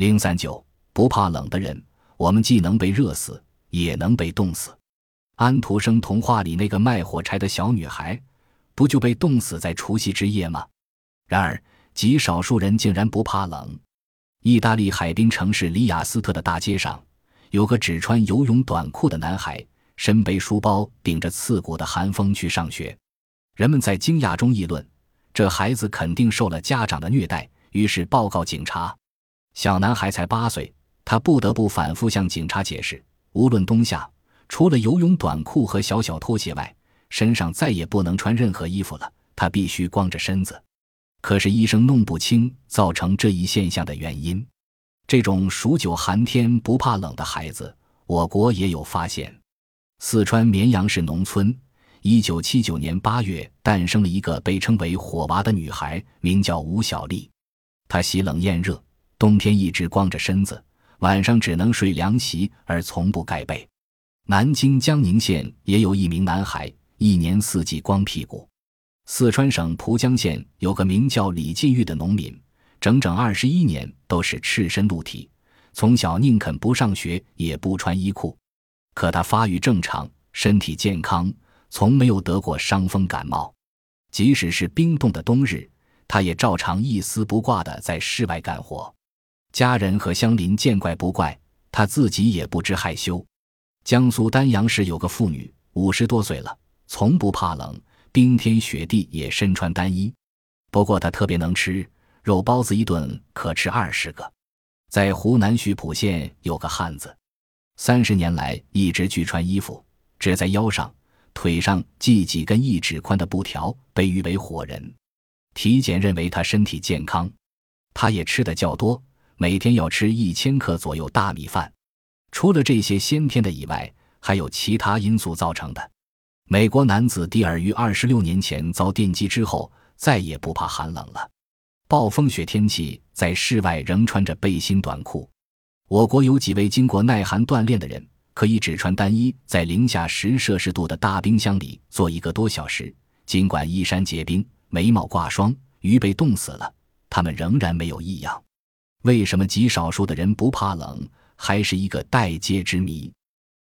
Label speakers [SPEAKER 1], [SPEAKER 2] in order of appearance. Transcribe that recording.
[SPEAKER 1] 零三九不怕冷的人，我们既能被热死，也能被冻死。安徒生童话里那个卖火柴的小女孩，不就被冻死在除夕之夜吗？然而，极少数人竟然不怕冷。意大利海滨城市里雅斯特的大街上，有个只穿游泳短裤的男孩，身背书包，顶着刺骨的寒风去上学。人们在惊讶中议论：这孩子肯定受了家长的虐待，于是报告警察。小男孩才八岁，他不得不反复向警察解释：无论冬夏，除了游泳短裤和小小拖鞋外，身上再也不能穿任何衣服了。他必须光着身子。可是医生弄不清造成这一现象的原因。这种数九寒天不怕冷的孩子，我国也有发现。四川绵阳市农村，一九七九年八月诞生了一个被称为“火娃”的女孩，名叫吴小丽。她喜冷厌热。冬天一直光着身子，晚上只能睡凉席，而从不盖被。南京江宁县也有一名男孩，一年四季光屁股。四川省蒲江县有个名叫李进玉的农民，整整二十一年都是赤身露体，从小宁肯不上学也不穿衣裤。可他发育正常，身体健康，从没有得过伤风感冒。即使是冰冻的冬日，他也照常一丝不挂地在室外干活。家人和乡邻见怪不怪，他自己也不知害羞。江苏丹阳市有个妇女，五十多岁了，从不怕冷，冰天雪地也身穿单衣。不过她特别能吃肉包子，一顿可吃二十个。在湖南溆浦县有个汉子，三十年来一直拒穿衣服，只在腰上、腿上系几根一指宽的布条，被誉为“火人”。体检认为他身体健康，他也吃的较多。每天要吃一千克左右大米饭，除了这些先天的以外，还有其他因素造成的。美国男子蒂尔于二十六年前遭电击之后，再也不怕寒冷了。暴风雪天气，在室外仍穿着背心短裤。我国有几位经过耐寒锻炼的人，可以只穿单衣，在零下十摄氏度的大冰箱里坐一个多小时，尽管衣衫结冰、眉毛挂霜、鱼被冻死了，他们仍然没有异样。为什么极少数的人不怕冷，还是一个待揭之谜。